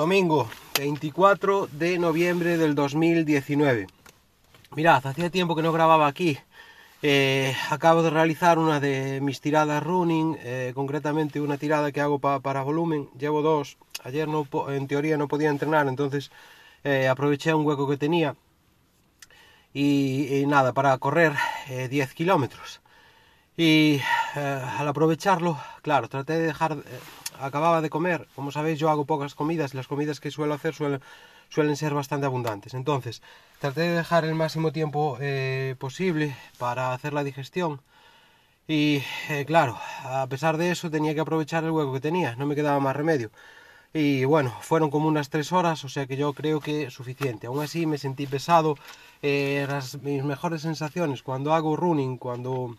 domingo 24 de noviembre del 2019. Mirad, hacía tiempo que no grababa aquí. Eh, acabo de realizar una de mis tiradas running, eh, concretamente una tirada que hago para volumen. Llevo dos. Ayer no, en teoría no podía entrenar, entonces eh, aproveché un hueco que tenía. Y, nada, para correr 10 kilómetros. Y al aprovecharlo, claro, traté de dejar acababa de comer. Como sabéis, yo hago pocas comidas las comidas que suelo hacer suelen, ser bastante abundantes. Entonces, traté de dejar el máximo tiempo eh, posible para hacer la digestión. Y eh, claro, a pesar de eso tenía que aprovechar el hueco que tenía, no me quedaba más remedio. Y bueno, fueron como unas tres horas, o sea que yo creo que suficiente. Aún así me sentí pesado. Eh, mis mejores sensaciones cuando hago running, cuando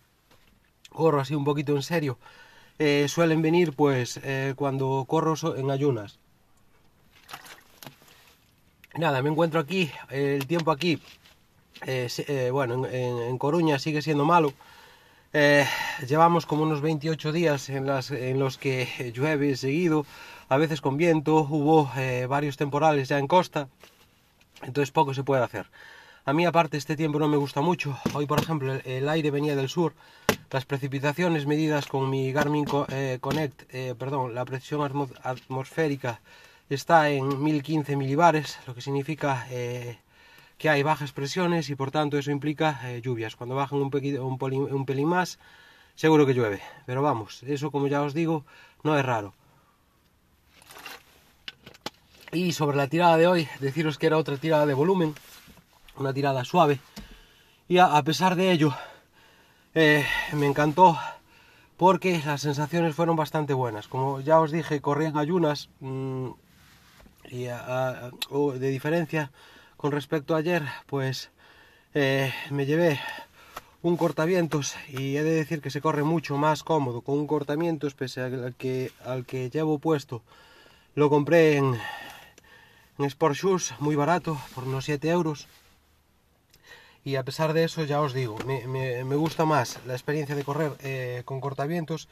corro así un poquito en serio, eh, suelen venir pues eh, cuando corro en ayunas. Nada, me encuentro aquí, el tiempo aquí, eh, bueno, en, Coruña sigue siendo malo. llevamos como unos 28 días en, en los que llueve seguido, a veces con viento, hubo varios temporales ya en costa, entonces poco se puede hacer. A mí aparte este tiempo no me gusta mucho. Hoy por ejemplo el, aire venía del sur. Las precipitaciones medidas con mi Garmin eh, Connect, eh, perdón, la presión atmosférica está en 1015 milibares, lo que significa eh, que hay bajas presiones y por tanto eso implica lluvias. Cuando bajan un, pelín más, seguro que llueve. Pero vamos, eso como ya os digo, no es raro. Y sobre la tirada de hoy, deciros que era otra tirada de volumen una tirada suave. Y a, pesar de ello, eh, me encantó porque las sensaciones fueron bastante buenas. Como ya os dije, corrí en ayunas mm, y de diferencia con respecto a ayer, pues eh, me llevé un cortavientos y he de decir que se corre mucho más cómodo con un cortavientos pese al que, al que llevo puesto. Lo compré en, en Sport Shoes, muy barato, por unos 7 euros y a pesar de eso ya os digo, me, gusta más la experiencia de correr eh, con cortavientos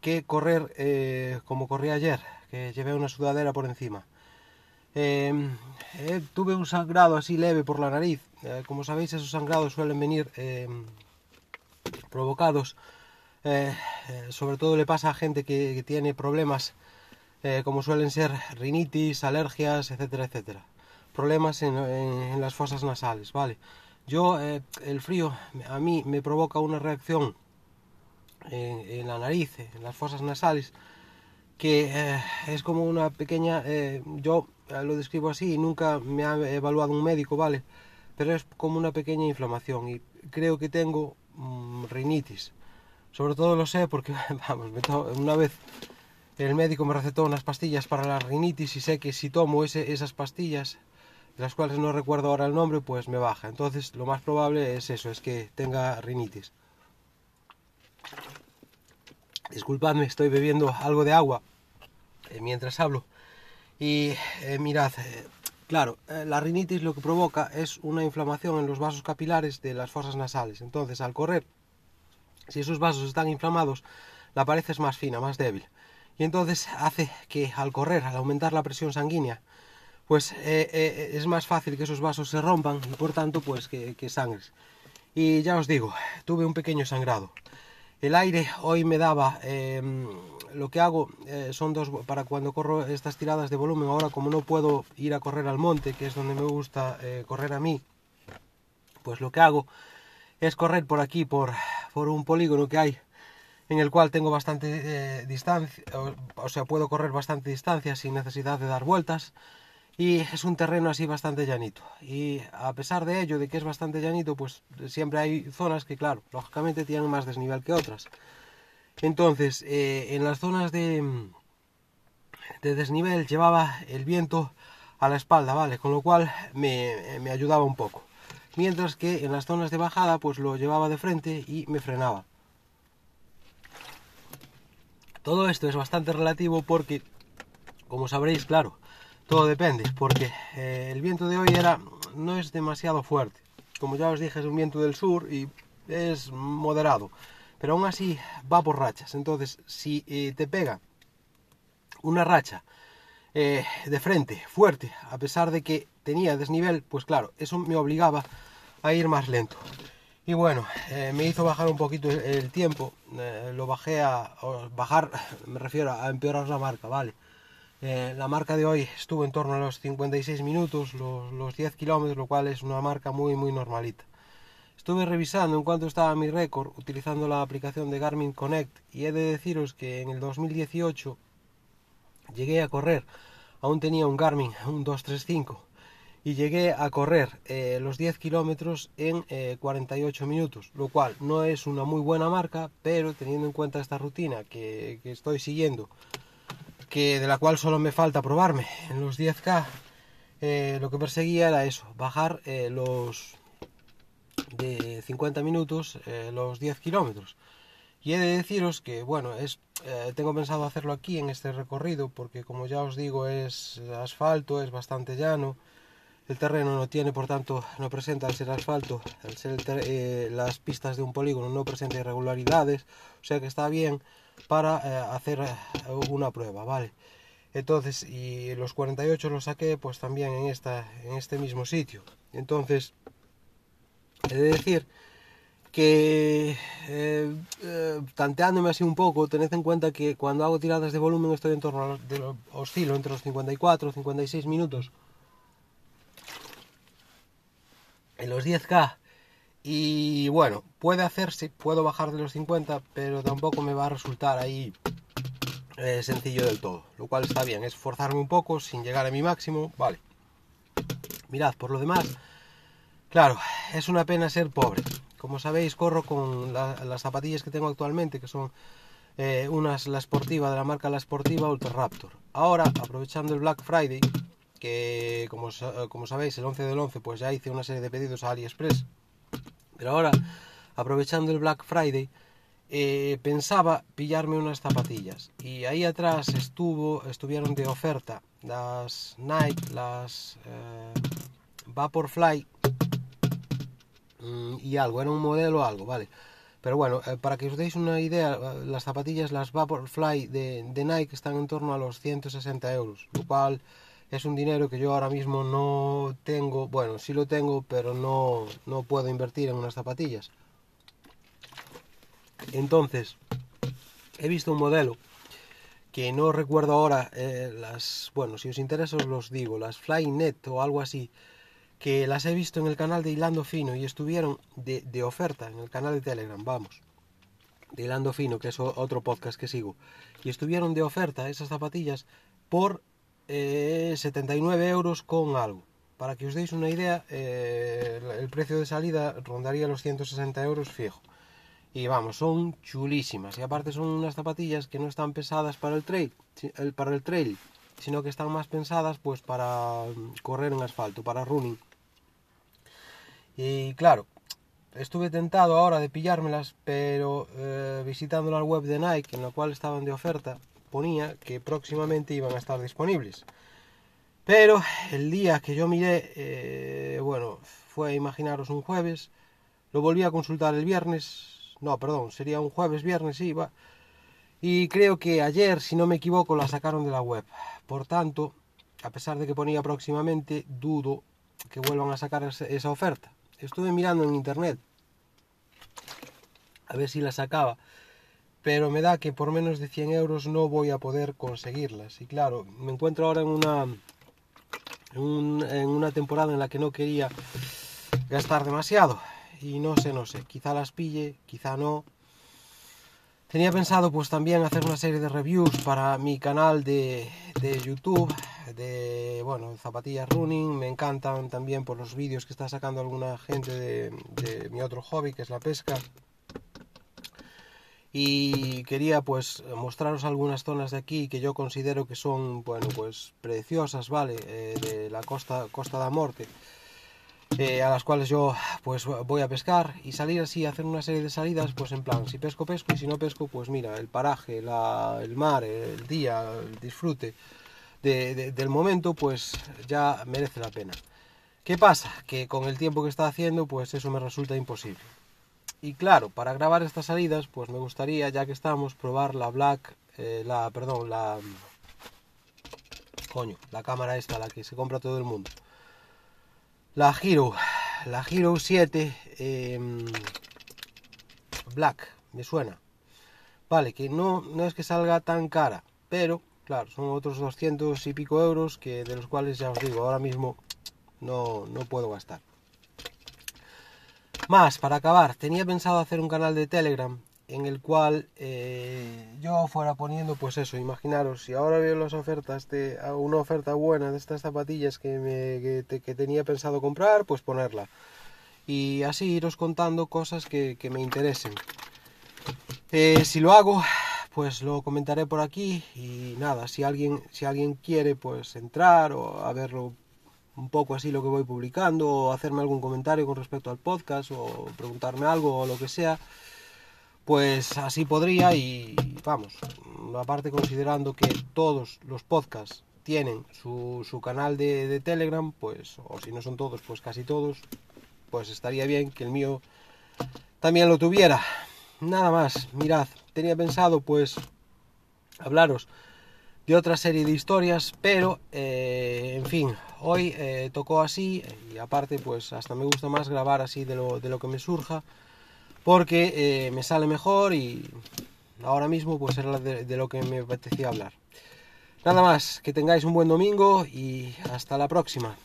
que correr eh, como corrí ayer, que llevé una sudadera por encima. Em, eh, tuve un sangrado así leve por la nariz, como sabéis esos sangrados suelen venir em, provocados, sobre todo le pasa a gente que, tiene problemas como suelen ser rinitis, alergias, etcétera, etcétera. Problemas en las fosas nasales, ¿vale? Yo, eh, el frío a mí me provoca una reacción en, la nariz, en las fosas nasales, que eh, es como una pequeña, eh, yo lo describo así y nunca me ha evaluado un médico, ¿vale? Pero es como una pequeña inflamación y creo que tengo mm, rinitis. Sobre todo lo sé porque, vamos, una vez el médico me recetó unas pastillas para la rinitis y sé que si tomo esas pastillas de las cuales no recuerdo ahora el nombre, pues me baja. Entonces lo más probable es eso, es que tenga rinitis. Disculpadme, estoy bebiendo algo de agua eh, mientras hablo. Y eh, mirad, eh, claro, la rinitis lo que provoca es una inflamación en los vasos capilares de las fosas nasales. Entonces, al correr, si esos vasos están inflamados, la pared es más fina, más débil. Y entonces hace que al correr, al aumentar la presión sanguínea, pues eh, eh, es más fácil que esos vasos se rompan y por tanto pues que, sangres. Y ya os digo, tuve un pequeño sangrado. El aire hoy me daba, em, lo que hago eh, son dos, para cuando corro estas tiradas de volumen, ahora como no puedo ir a correr al monte, que es donde me gusta correr a mí, pues lo que hago es correr por aquí, por, por un polígono que hay, en el cual tengo bastante distancia, o sea, puedo correr bastante distancia sin necesidad de dar vueltas y es un terreno así bastante llanito. Y a pesar de ello de que es bastante llanito pues siempre hay zonas que claro lógicamente tienen más desnivel que otras. Entonces eh, en las zonas de, de desnivel llevaba el viento a la espalda vale con lo cual me, me ayudaba un poco. Mientras que en las zonas de bajada pues lo llevaba de frente y me frenaba. Todo esto es bastante relativo porque como sabréis claro todo depende, porque eh, el viento de hoy era no es demasiado fuerte. Como ya os dije, es un viento del sur y es moderado. Pero aún así va por rachas. Entonces, si eh, te pega una racha eh, de frente, fuerte, a pesar de que tenía desnivel, pues claro, eso me obligaba a ir más lento. Y bueno, eh, me hizo bajar un poquito el, tiempo, eh, lo bajé a, bajar, me refiero a empeorar la marca, ¿vale? La marca de hoy estuvo en torno a los 56 minutos, los, los 10 kilómetros, lo cual es una marca muy, muy normalita. Estuve revisando en cuanto estaba mi récord utilizando la aplicación de Garmin Connect y he de deciros que en el 2018 llegué a correr, aún tenía un Garmin, un 235, y llegué a correr eh, los 10 kilómetros en 48 eh, minutos, lo cual no es una muy buena marca, pero teniendo en cuenta esta rutina que, estoy siguiendo, que de la cual solo me falta probarme en los 10K, eh, lo que perseguía era eso, bajar los de 50 minutos los 10 kilómetros. Y he de deciros que, bueno, es, eh, tengo pensado hacerlo aquí en este recorrido porque como ya os digo es asfalto, es bastante llano. El terreno no tiene, por tanto, no presenta al ser asfalto, al ser eh, las pistas de un polígono no presenta irregularidades, o sea que está bien para eh, hacer una prueba, ¿vale? Entonces, y los 48 los saqué pues también en, esta, en este mismo sitio. Entonces, he de decir que eh, eh, tanteándome así un poco, tened en cuenta que cuando hago tiradas de volumen estoy en torno a los, de oscilo entre los 54 y 56 minutos en los 10k y bueno, puede hacerse, puedo bajar de los 50, pero tampoco me va a resultar ahí eh, sencillo del todo, lo cual está bien, es forzarme un poco sin llegar a mi máximo, vale. Mirad, por lo demás, claro, es una pena ser pobre, como sabéis, corro con las zapatillas que tengo actualmente, que son eh, unas la Sportiva de la marca La Sportiva Ultra Raptor. Ahora, aprovechando el Black Friday, que como, como sabéis, el 11 del 11, pues ya hice una serie de pedidos a AliExpress. Pero ahora, aprovechando el Black Friday, eh, pensaba pillarme unas zapatillas. Y ahí atrás estuvo, estuvieron de oferta las Nike, las eh, Vaporfly Mm, y algo, era un modelo algo, ¿vale? Pero bueno, eh, para que os deis una idea, las zapatillas, las Vaporfly de, de Nike están en torno a los 160 euros, lo cual es un dinero que yo ahora mismo no tengo, bueno, sí lo tengo, pero no, no puedo invertir en unas zapatillas. Entonces, he visto un modelo que no recuerdo ahora eh, las, bueno, si os interesa os los digo, las Flynet o algo así, que las he visto en el canal de Hilando Fino y estuvieron de, oferta en el canal de Telegram, vamos, de Hilando Fino, que es otro podcast que sigo, y estuvieron de oferta esas zapatillas por 79 eh, euros con algo. Para que os deis una idea, eh, el precio de salida rondaría los 160 euros fijo. Y vamos, son chulísimas. Y aparte son unas zapatillas que no están pesadas para el trail, para el trail sino que están más pensadas pues para correr en asfalto, para running. Y claro, estuve tentado ahora de pillármelas, pero eh, visitando la web de Nike, en la cual estaban de oferta, que próximamente iban a estar disponibles. Pero el día que yo miré, eh, bueno, fue imaginaros un jueves, lo volví a consultar el viernes, no, perdón, sería un jueves, viernes, iba, y creo que ayer, si no me equivoco, la sacaron de la web. Por tanto, a pesar de que ponía próximamente, dudo que vuelvan a sacar esa oferta. Estuve mirando en internet a ver si la sacaba, pero me da que por menos de 100 euros no voy a poder conseguirlas. Y claro, me encuentro ahora en una, en, una temporada en la que no quería gastar demasiado. Y no sé, no sé, quizá las pille, quizá no. Tenía pensado pues también hacer una serie de reviews para mi canal de, de YouTube de bueno zapatillas running me encantan también por los vídeos que está sacando alguna gente de, mi otro hobby que es la pesca y quería pues mostraros algunas zonas de aquí que yo considero que son bueno pues preciosas vale eh, de la costa costa da Morte eh, a las cuales yo pues voy a pescar y salir así hacer una serie de salidas pues en plan si pesco pesco y si no pesco pues mira el paraje la, el mar el día el disfrute del momento, pues ya merece la pena. ¿Qué pasa? Que con el tiempo que está haciendo, pues eso me resulta imposible. Y claro, para grabar estas salidas, pues me gustaría, ya que estamos, probar la Black, eh, la, perdón, la, coño, la cámara esta, la que se compra todo el mundo. La Hero, la Hero 7 em, Black, me suena. Vale, que no, no es que salga tan cara, pero claro, son otros 200 y pico euros que de los cuales ya os digo, ahora mismo no, no puedo gastar. Más, para acabar, tenía pensado hacer un canal de Telegram en el cual eh, yo fuera poniendo, pues eso, imaginaros, si ahora veo las ofertas de una oferta buena de estas zapatillas que, me, tenía pensado comprar, pues ponerla. Y así iros contando cosas que, que me interesen. Eh, si lo hago, pues lo comentaré por aquí y nada, si alguien, si alguien quiere pues entrar o a verlo un poco así lo que voy publicando o hacerme algún comentario con respecto al podcast o preguntarme algo o lo que sea, pues así podría y vamos, aparte considerando que todos los podcasts tienen su, su canal de, de, Telegram, pues, o si no son todos, pues casi todos, pues estaría bien que el mío también lo tuviera. Nada más, mirad, tenía pensado pues hablaros de otra serie de historias, pero eh, en fin, hoy eh, tocó así y aparte pues hasta me gusta más grabar así de lo, de lo que me surja porque eh, me sale mejor y ahora mismo pues era de, de lo que me apetecía hablar. Nada más, que tengáis un buen domingo y hasta la próxima.